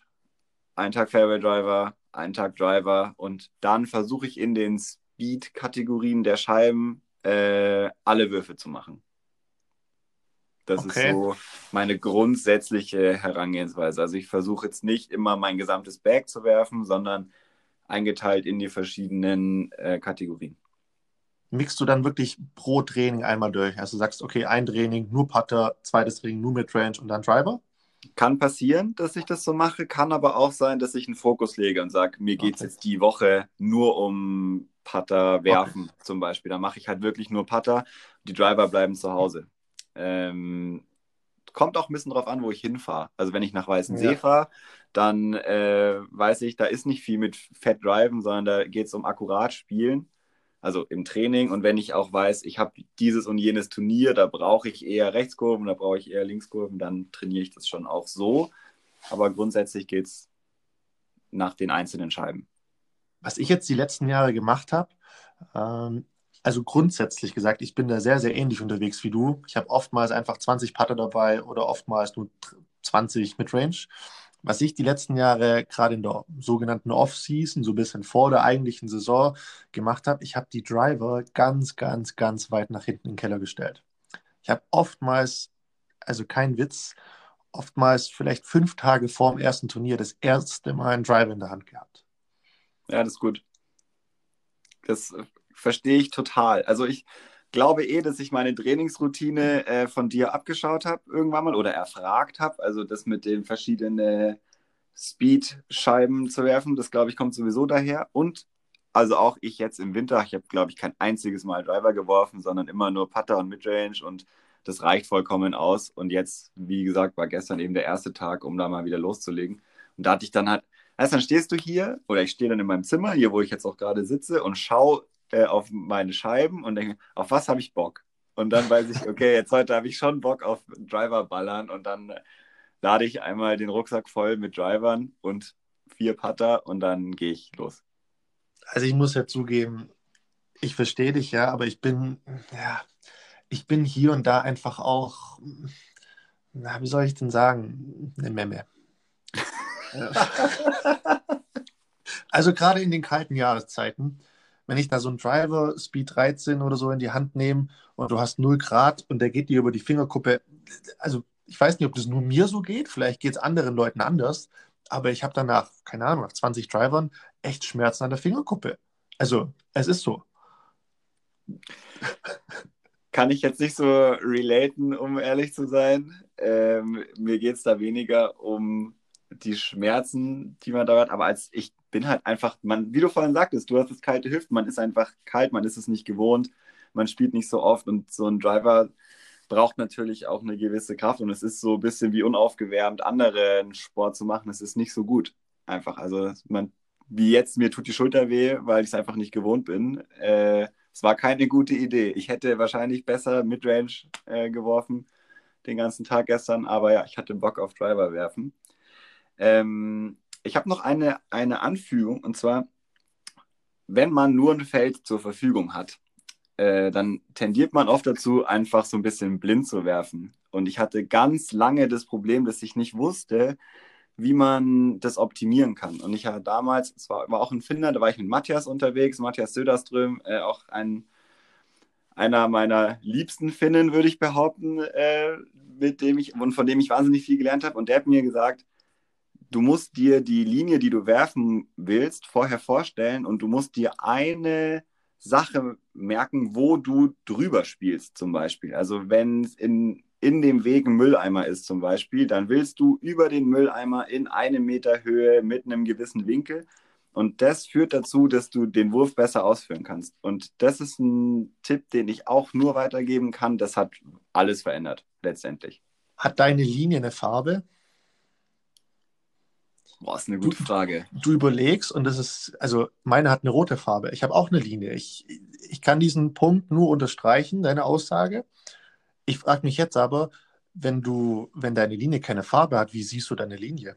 einen Tag Fairway Driver, einen Tag Driver und dann versuche ich in den Speed-Kategorien der Scheiben äh, alle Würfe zu machen. Das okay. ist so meine grundsätzliche Herangehensweise. Also ich versuche jetzt nicht immer mein gesamtes Bag zu werfen, sondern eingeteilt in die verschiedenen äh, Kategorien mixt du dann wirklich pro Training einmal durch? Also du sagst, okay, ein Training nur Putter, zweites Training nur Midrange und dann Driver? Kann passieren, dass ich das so mache, kann aber auch sein, dass ich einen Fokus lege und sage, mir geht es okay. jetzt die Woche nur um Putter werfen okay. zum Beispiel. Da mache ich halt wirklich nur Putter, die Driver bleiben zu Hause. Ähm, kommt auch ein bisschen drauf an, wo ich hinfahre. Also wenn ich nach Weißensee ja. fahre, dann äh, weiß ich, da ist nicht viel mit Fett Driven, sondern da geht es um akkurat spielen also im Training. Und wenn ich auch weiß, ich habe dieses und jenes Turnier, da brauche ich eher Rechtskurven, da brauche ich eher Linkskurven, dann trainiere ich das schon auch so. Aber grundsätzlich geht es nach den einzelnen Scheiben. Was ich jetzt die letzten Jahre gemacht habe, ähm, also grundsätzlich gesagt, ich bin da sehr, sehr ähnlich unterwegs wie du. Ich habe oftmals einfach 20 Putter dabei oder oftmals nur 20 mit Range. Was ich die letzten Jahre gerade in der sogenannten Off-Season, so ein bisschen vor der eigentlichen Saison gemacht habe, ich habe die Driver ganz, ganz, ganz weit nach hinten in den Keller gestellt. Ich habe oftmals, also kein Witz, oftmals vielleicht fünf Tage vor dem ersten Turnier das erste Mal einen Driver in der Hand gehabt. Ja, das ist gut. Das verstehe ich total. Also ich, glaube eh, dass ich meine Trainingsroutine äh, von dir abgeschaut habe irgendwann mal oder erfragt habe. Also das mit den verschiedenen Speed-Scheiben zu werfen, das glaube ich kommt sowieso daher. Und also auch ich jetzt im Winter, ich habe glaube ich kein einziges Mal Driver geworfen, sondern immer nur Putter und Midrange und das reicht vollkommen aus. Und jetzt, wie gesagt, war gestern eben der erste Tag, um da mal wieder loszulegen. Und da hatte ich dann halt, also dann stehst du hier oder ich stehe dann in meinem Zimmer, hier wo ich jetzt auch gerade sitze und schaue äh, auf meine Scheiben und denke, auf was habe ich Bock? Und dann weiß ich, okay, jetzt heute habe ich schon Bock auf Driver ballern und dann äh, lade ich einmal den Rucksack voll mit Drivern und vier Putter und dann gehe ich los. Also ich muss ja zugeben, ich verstehe dich ja, aber ich bin, ja, ich bin hier und da einfach auch, na, wie soll ich denn sagen, eine Memme. also gerade in den kalten Jahreszeiten wenn ich da so einen Driver Speed 13 oder so in die Hand nehme und du hast 0 Grad und der geht dir über die Fingerkuppe, also ich weiß nicht, ob das nur mir so geht, vielleicht geht es anderen Leuten anders, aber ich habe danach, keine Ahnung, nach 20 Drivern echt Schmerzen an der Fingerkuppe. Also, es ist so. Kann ich jetzt nicht so relaten, um ehrlich zu sein. Ähm, mir geht es da weniger um die Schmerzen, die man da hat, aber als ich bin halt einfach, man, wie du vorhin sagtest, du hast das kalte Hüften, man ist einfach kalt, man ist es nicht gewohnt, man spielt nicht so oft und so ein Driver braucht natürlich auch eine gewisse Kraft und es ist so ein bisschen wie unaufgewärmt, anderen Sport zu machen, es ist nicht so gut. Einfach, also man, wie jetzt, mir tut die Schulter weh, weil ich es einfach nicht gewohnt bin. Äh, es war keine gute Idee. Ich hätte wahrscheinlich besser Midrange äh, geworfen den ganzen Tag gestern, aber ja, ich hatte Bock auf Driver werfen. Ähm, ich habe noch eine, eine Anfügung und zwar, wenn man nur ein Feld zur Verfügung hat, äh, dann tendiert man oft dazu, einfach so ein bisschen blind zu werfen. Und ich hatte ganz lange das Problem, dass ich nicht wusste, wie man das optimieren kann. Und ich hatte damals, es war, war auch ein Finder, da war ich mit Matthias unterwegs, Matthias Söderström, äh, auch ein, einer meiner liebsten Finnen, würde ich behaupten, äh, mit dem ich und von dem ich wahnsinnig viel gelernt habe. Und der hat mir gesagt, du musst dir die Linie, die du werfen willst, vorher vorstellen und du musst dir eine Sache merken, wo du drüber spielst, zum Beispiel. Also wenn es in, in dem Weg ein Mülleimer ist, zum Beispiel, dann willst du über den Mülleimer in einem Meter Höhe mit einem gewissen Winkel. Und das führt dazu, dass du den Wurf besser ausführen kannst. Und das ist ein Tipp, den ich auch nur weitergeben kann. Das hat alles verändert, letztendlich. Hat deine Linie eine Farbe? Boah, ist eine gute du, Frage. Du überlegst und das ist, also meine hat eine rote Farbe. Ich habe auch eine Linie. Ich, ich kann diesen Punkt nur unterstreichen, deine Aussage. Ich frage mich jetzt aber, wenn du, wenn deine Linie keine Farbe hat, wie siehst du deine Linie?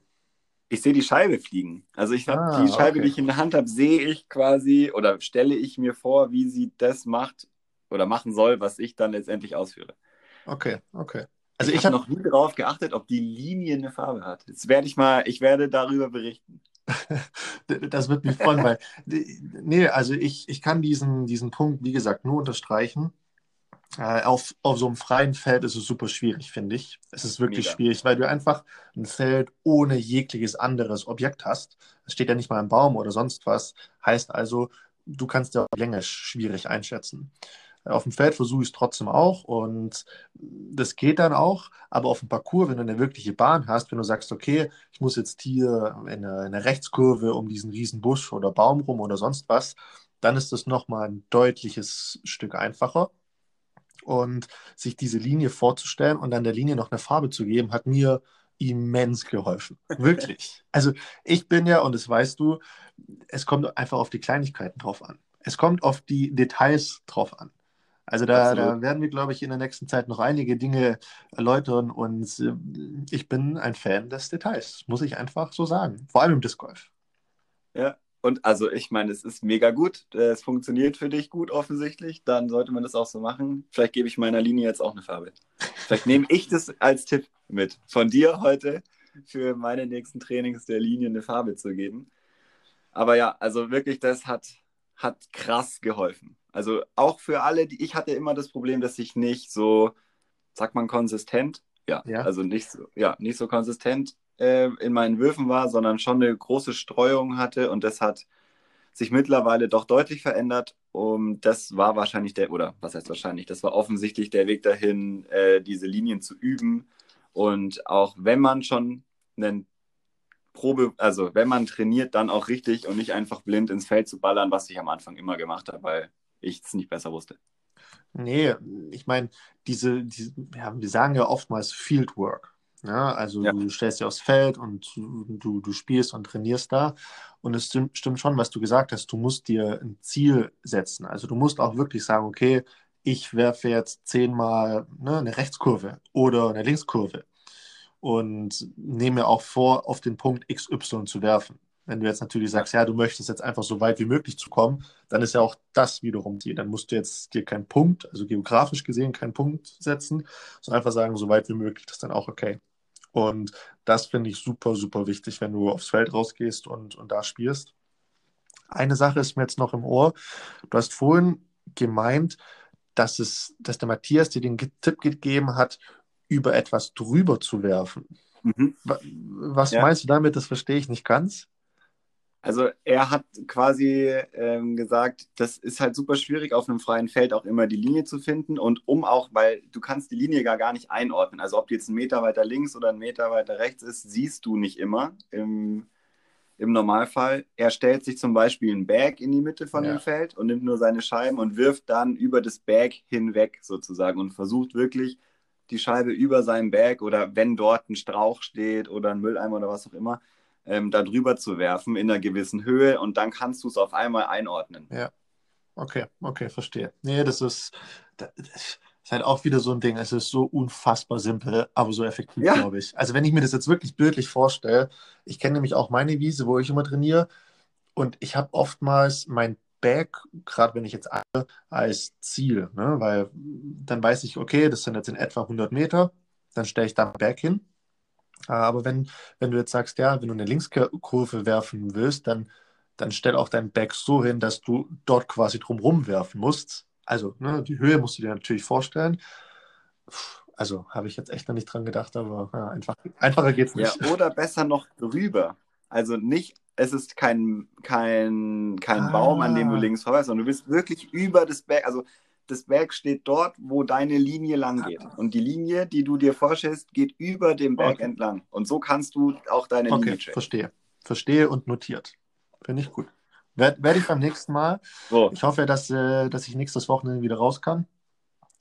Ich sehe die Scheibe fliegen. Also ich habe ah, die Scheibe, okay. die ich in der Hand habe, sehe ich quasi oder stelle ich mir vor, wie sie das macht oder machen soll, was ich dann letztendlich ausführe. Okay, okay. Also ich, ich habe hab noch nie darauf geachtet, ob die Linie eine Farbe hat. Jetzt werde ich mal, ich werde darüber berichten. das wird mich freuen, weil, nee, also ich, ich kann diesen, diesen Punkt, wie gesagt, nur unterstreichen. Äh, auf, auf so einem freien Feld ist es super schwierig, finde ich. Es ist wirklich Mega. schwierig, weil du einfach ein Feld ohne jegliches anderes Objekt hast. Es steht ja nicht mal ein Baum oder sonst was. Heißt also, du kannst ja Länge schwierig einschätzen. Auf dem Feld versuche ich es trotzdem auch und das geht dann auch. Aber auf dem Parcours, wenn du eine wirkliche Bahn hast, wenn du sagst, okay, ich muss jetzt hier in eine, eine Rechtskurve um diesen riesen Busch oder Baum rum oder sonst was, dann ist das nochmal ein deutliches Stück einfacher. Und sich diese Linie vorzustellen und dann der Linie noch eine Farbe zu geben, hat mir immens geholfen. Wirklich. Also ich bin ja, und das weißt du, es kommt einfach auf die Kleinigkeiten drauf an. Es kommt auf die Details drauf an. Also da, da, werden wir, glaube ich, in der nächsten Zeit noch einige Dinge erläutern und äh, ich bin ein Fan des Details, muss ich einfach so sagen. Vor allem im Disc Golf. Ja, und also ich meine, es ist mega gut. Es funktioniert für dich gut offensichtlich. Dann sollte man das auch so machen. Vielleicht gebe ich meiner Linie jetzt auch eine Farbe. Vielleicht nehme ich das als Tipp mit von dir heute für meine nächsten Trainings der Linie eine Farbe zu geben. Aber ja, also wirklich, das hat, hat krass geholfen. Also auch für alle, die ich hatte immer das Problem, dass ich nicht so, sagt man konsistent, ja, ja. also nicht so, ja, nicht so konsistent äh, in meinen Würfen war, sondern schon eine große Streuung hatte und das hat sich mittlerweile doch deutlich verändert. Und das war wahrscheinlich der, oder was heißt wahrscheinlich, das war offensichtlich der Weg dahin, äh, diese Linien zu üben. Und auch wenn man schon einen Probe, also wenn man trainiert, dann auch richtig und nicht einfach blind ins Feld zu ballern, was ich am Anfang immer gemacht habe, weil ich es nicht besser wusste. Nee, ich meine, diese, diese ja, wir sagen ja oftmals Fieldwork. Ja, also ja. du stellst dir aufs Feld und du, du spielst und trainierst da. Und es stimmt, stimmt schon, was du gesagt hast. Du musst dir ein Ziel setzen. Also du musst auch wirklich sagen, okay, ich werfe jetzt zehnmal ne, eine Rechtskurve oder eine Linkskurve und nehme mir auch vor, auf den Punkt XY zu werfen. Wenn du jetzt natürlich sagst, ja, du möchtest jetzt einfach so weit wie möglich zu kommen, dann ist ja auch das wiederum Ziel. Dann musst du jetzt dir keinen Punkt, also geografisch gesehen keinen Punkt setzen, sondern einfach sagen, so weit wie möglich, das ist dann auch okay. Und das finde ich super, super wichtig, wenn du aufs Feld rausgehst und, und da spielst. Eine Sache ist mir jetzt noch im Ohr. Du hast vorhin gemeint, dass, es, dass der Matthias dir den Tipp gegeben hat, über etwas drüber zu werfen. Mhm. Was ja. meinst du damit? Das verstehe ich nicht ganz. Also er hat quasi ähm, gesagt, das ist halt super schwierig, auf einem freien Feld auch immer die Linie zu finden. Und um auch, weil du kannst die Linie gar, gar nicht einordnen. Also ob die jetzt einen Meter weiter links oder einen Meter weiter rechts ist, siehst du nicht immer im, im Normalfall. Er stellt sich zum Beispiel ein Bag in die Mitte von ja. dem Feld und nimmt nur seine Scheiben und wirft dann über das Bag hinweg sozusagen und versucht wirklich die Scheibe über seinem Bag oder wenn dort ein Strauch steht oder ein Mülleimer oder was auch immer, ähm, da drüber zu werfen in einer gewissen Höhe und dann kannst du es auf einmal einordnen. Ja. Okay, okay, verstehe. Nee, das ist, das, Ist halt auch wieder so ein Ding. Es ist so unfassbar simpel, aber so effektiv, ja. glaube ich. Also, wenn ich mir das jetzt wirklich bildlich vorstelle, ich kenne nämlich auch meine Wiese, wo ich immer trainiere, und ich habe oftmals mein Back, gerade wenn ich jetzt alle, als Ziel, ne? weil dann weiß ich, okay, das sind jetzt in etwa 100 Meter, dann stelle ich da Back hin. Aber wenn, wenn du jetzt sagst, ja, wenn du eine Linkskurve werfen willst, dann, dann stell auch dein Back so hin, dass du dort quasi drumherum werfen musst. Also ne, die Höhe musst du dir natürlich vorstellen. Also habe ich jetzt echt noch nicht dran gedacht, aber ja, einfach, einfacher geht's nicht. Ja, oder besser noch drüber. Also nicht es ist kein, kein, kein ah. Baum, an dem du links vorbei sondern du bist wirklich über das Berg. Also das Berg steht dort, wo deine Linie lang geht. Und die Linie, die du dir vorstellst, geht über dem Berg okay. entlang. Und so kannst du auch deine okay, Linie checken. Verstehe. Verstehe und notiert. Finde ich gut. Werde werd ich beim nächsten Mal. So. Ich hoffe, dass, äh, dass ich nächstes Wochenende wieder raus kann.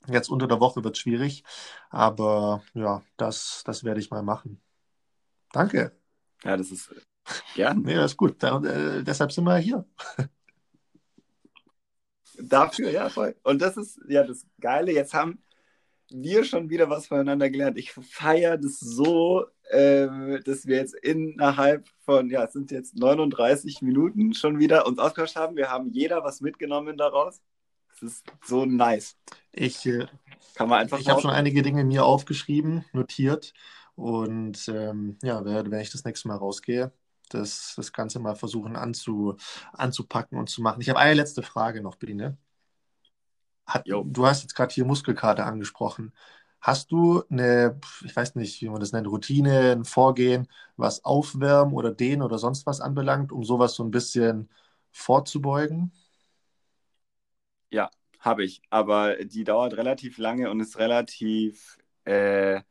Jetzt unter der Woche wird es schwierig. Aber ja, das, das werde ich mal machen. Danke. Ja, das ist Gern. Nee, das ist gut. Da, äh, deshalb sind wir hier. Dafür, ja, voll. Und das ist ja das Geile. Jetzt haben wir schon wieder was voneinander gelernt. Ich feiere das so, äh, dass wir jetzt innerhalb von, ja, es sind jetzt 39 Minuten schon wieder uns ausgetauscht haben. Wir haben jeder was mitgenommen daraus. Das ist so nice. Ich, äh, Kann man einfach ich habe schon einige Dinge mir aufgeschrieben, notiert. Und ähm, ja, wenn ich das nächste Mal rausgehe, das, das Ganze mal versuchen anzu, anzupacken und zu machen. Ich habe eine letzte Frage noch, Biene. Hat, du hast jetzt gerade hier Muskelkater angesprochen. Hast du eine, ich weiß nicht, wie man das nennt, Routine, ein Vorgehen, was Aufwärmen oder Dehnen oder sonst was anbelangt, um sowas so ein bisschen vorzubeugen? Ja, habe ich. Aber die dauert relativ lange und ist relativ äh,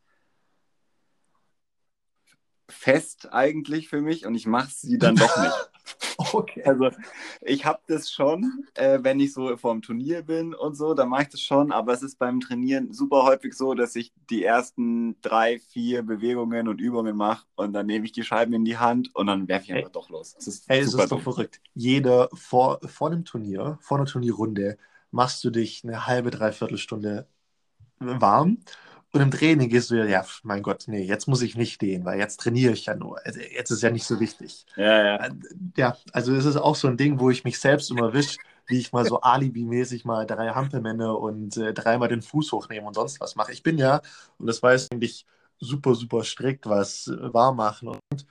fest eigentlich für mich und ich mache sie dann doch nicht. okay. Also ich habe das schon, äh, wenn ich so vor dem Turnier bin und so, dann mache ich das schon, aber es ist beim Trainieren super häufig so, dass ich die ersten drei, vier Bewegungen und Übungen mache und dann nehme ich die Scheiben in die Hand und dann werfe ich einfach hey. doch los. Das ist hey, es ist doch verrückt. Jeder vor, vor dem Turnier, vor einer Turnierrunde, machst du dich eine halbe, dreiviertel Stunde warm und im Training gehst du ja, ja, mein Gott, nee, jetzt muss ich nicht stehen, weil jetzt trainiere ich ja nur. Also jetzt ist ja nicht so wichtig. Ja, ja. Äh, ja, also es ist auch so ein Ding, wo ich mich selbst immer wisch, wie ich mal so alibimäßig mal drei Hampelmänner und äh, dreimal den Fuß hochnehme und sonst was mache. Ich bin ja, und das weiß eigentlich super, super strikt, was äh, wahr machen und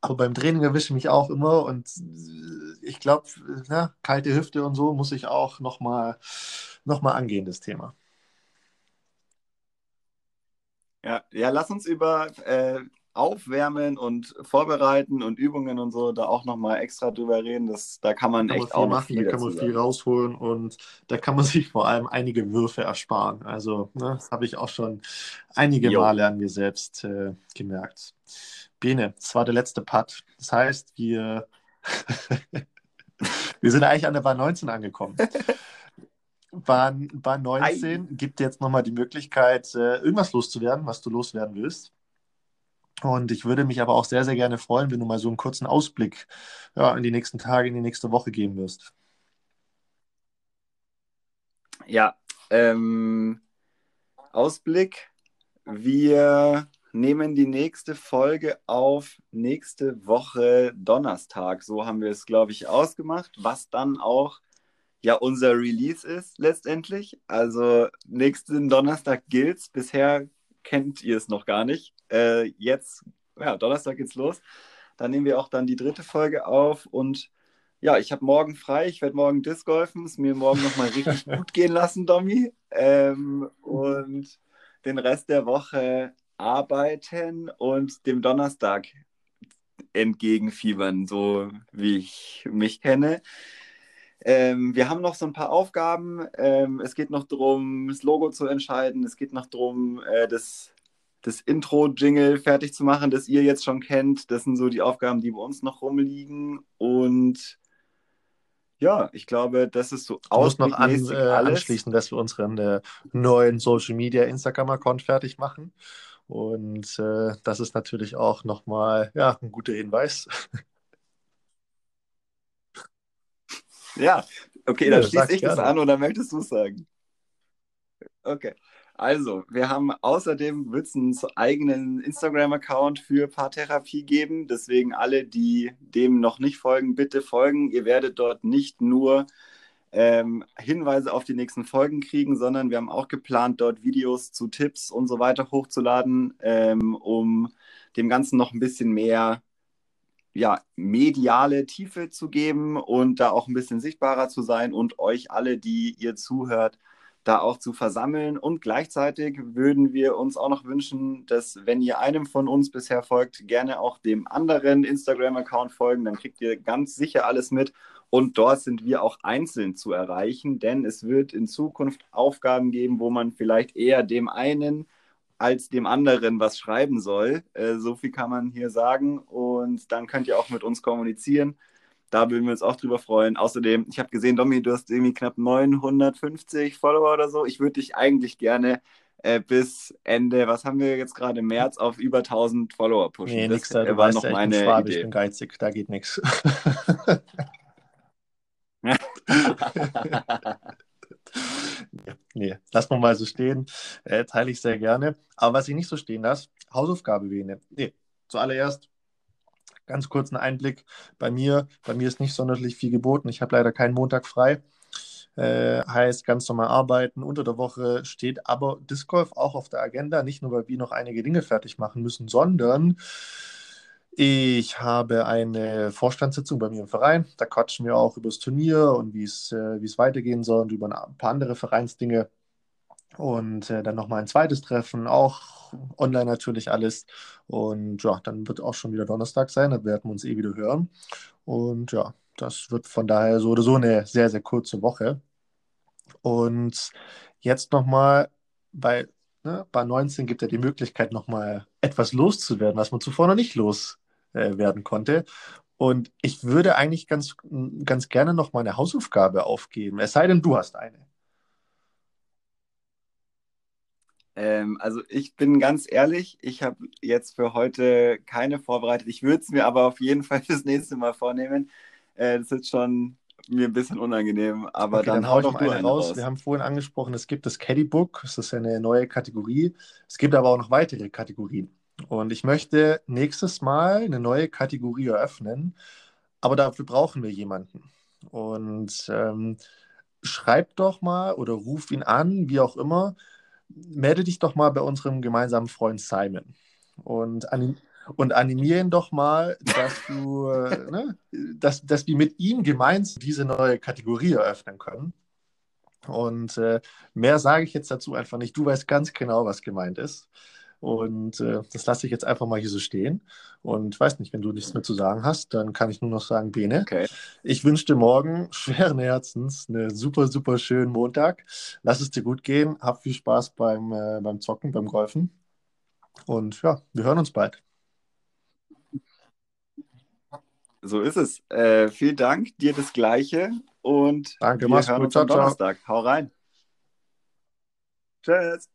aber beim Training erwische ich mich auch immer und äh, ich glaube, kalte Hüfte und so muss ich auch nochmal noch mal angehen, das Thema. Ja, ja, lass uns über äh, Aufwärmen und Vorbereiten und Übungen und so da auch nochmal extra drüber reden. Das, da kann man da echt auch machen, viel da kann man viel rausholen und da kann man sich vor allem einige Würfe ersparen. Also, ne, das habe ich auch schon einige jo. Male an mir selbst äh, gemerkt. Bene, das war der letzte Putt. Das heißt, wir, wir sind eigentlich an der Bahn 19 angekommen. Bahn, Bahn 19 Ei. gibt jetzt nochmal die Möglichkeit, äh, irgendwas loszuwerden, was du loswerden willst. Und ich würde mich aber auch sehr, sehr gerne freuen, wenn du mal so einen kurzen Ausblick ja, in die nächsten Tage, in die nächste Woche geben wirst. Ja, ähm, Ausblick. Wir nehmen die nächste Folge auf nächste Woche Donnerstag. So haben wir es, glaube ich, ausgemacht, was dann auch ja unser Release ist letztendlich. Also nächsten Donnerstag gilt's. Bisher kennt ihr es noch gar nicht. Äh, jetzt, ja, Donnerstag geht's los. Dann nehmen wir auch dann die dritte Folge auf und ja, ich habe morgen frei. Ich werde morgen Disc golfen, es mir morgen nochmal richtig gut gehen lassen, Domi. Ähm, und den Rest der Woche arbeiten und dem Donnerstag entgegenfiebern, so wie ich mich kenne. Ähm, wir haben noch so ein paar Aufgaben. Ähm, es geht noch darum, das Logo zu entscheiden. Es geht noch darum, äh, das, das Intro-Jingle fertig zu machen, das ihr jetzt schon kennt. Das sind so die Aufgaben, die bei uns noch rumliegen. Und ja, ich glaube, das ist so musst noch an, äh, anschließen, dass wir unseren äh, neuen Social Media Instagram-Account fertig machen. Und äh, das ist natürlich auch nochmal ja, ein guter Hinweis. Ja, okay, dann ja, schließe ich gerne. das an oder möchtest du es sagen? Okay. Also, wir haben außerdem wird es einen eigenen Instagram-Account für Paartherapie geben. Deswegen alle, die dem noch nicht folgen, bitte folgen. Ihr werdet dort nicht nur ähm, Hinweise auf die nächsten Folgen kriegen, sondern wir haben auch geplant, dort Videos zu Tipps und so weiter hochzuladen, ähm, um dem Ganzen noch ein bisschen mehr ja, mediale Tiefe zu geben und da auch ein bisschen sichtbarer zu sein und euch alle, die ihr zuhört, da auch zu versammeln. Und gleichzeitig würden wir uns auch noch wünschen, dass, wenn ihr einem von uns bisher folgt, gerne auch dem anderen Instagram-Account folgen. Dann kriegt ihr ganz sicher alles mit. Und dort sind wir auch einzeln zu erreichen, denn es wird in Zukunft Aufgaben geben, wo man vielleicht eher dem einen als dem anderen was schreiben soll. Äh, so viel kann man hier sagen. Und dann könnt ihr auch mit uns kommunizieren. Da würden wir uns auch drüber freuen. Außerdem, ich habe gesehen, Domi, du hast irgendwie knapp 950 Follower oder so. Ich würde dich eigentlich gerne äh, bis Ende, was haben wir jetzt gerade, März auf über 1000 Follower pushen. Nee, nix, das da, war noch ja, meine ich Idee. Ich bin geizig, da geht nichts. nee, lass mal mal so stehen. Äh, teile ich sehr gerne. Aber was ich nicht so stehen lasse, Hausaufgabe wählen. Nee, zuallererst Ganz kurz ein Einblick bei mir. Bei mir ist nicht sonderlich viel geboten. Ich habe leider keinen Montag frei. Äh, heißt ganz normal arbeiten. Unter der Woche steht aber Disc Golf auch auf der Agenda. Nicht nur, weil wir noch einige Dinge fertig machen müssen, sondern ich habe eine Vorstandssitzung bei mir im Verein. Da quatschen wir auch über das Turnier und wie es äh, weitergehen soll und über ein paar andere Vereinsdinge. Und äh, dann nochmal ein zweites Treffen, auch online natürlich alles. Und ja, dann wird auch schon wieder Donnerstag sein, dann werden wir uns eh wieder hören. Und ja, das wird von daher so oder so eine sehr, sehr kurze Woche. Und jetzt nochmal bei, ne, bei 19 gibt er die Möglichkeit, nochmal etwas loszuwerden, was man zuvor noch nicht loswerden äh, konnte. Und ich würde eigentlich ganz, ganz gerne noch mal eine Hausaufgabe aufgeben, es sei denn, du hast eine. Ähm, also ich bin ganz ehrlich, ich habe jetzt für heute keine vorbereitet. Ich würde es mir aber auf jeden Fall fürs nächste Mal vornehmen. Äh, das ist schon mir ein bisschen unangenehm, aber okay, dann, dann hau doch mal eine raus. raus. Wir haben vorhin angesprochen, es gibt das Caddy Book, das ist eine neue Kategorie. Es gibt aber auch noch weitere Kategorien. Und ich möchte nächstes Mal eine neue Kategorie eröffnen, aber dafür brauchen wir jemanden. Und ähm, schreib doch mal oder ruf ihn an, wie auch immer, melde dich doch mal bei unserem gemeinsamen Freund Simon und, anim und animiere ihn doch mal, dass du, ne, dass, dass wir mit ihm gemeinsam diese neue Kategorie eröffnen können. Und äh, mehr sage ich jetzt dazu einfach nicht. Du weißt ganz genau, was gemeint ist. Und äh, das lasse ich jetzt einfach mal hier so stehen. Und weiß nicht, wenn du nichts mehr zu sagen hast, dann kann ich nur noch sagen, Bene, okay. ich wünsche dir morgen schweren Herzens einen super, super schönen Montag. Lass es dir gut gehen. Hab viel Spaß beim, äh, beim Zocken, beim Golfen. Und ja, wir hören uns bald. So ist es. Äh, vielen Dank, dir das Gleiche und Danke, wir hören gut. uns am Donnerstag. Ciao. Hau rein. Tschüss.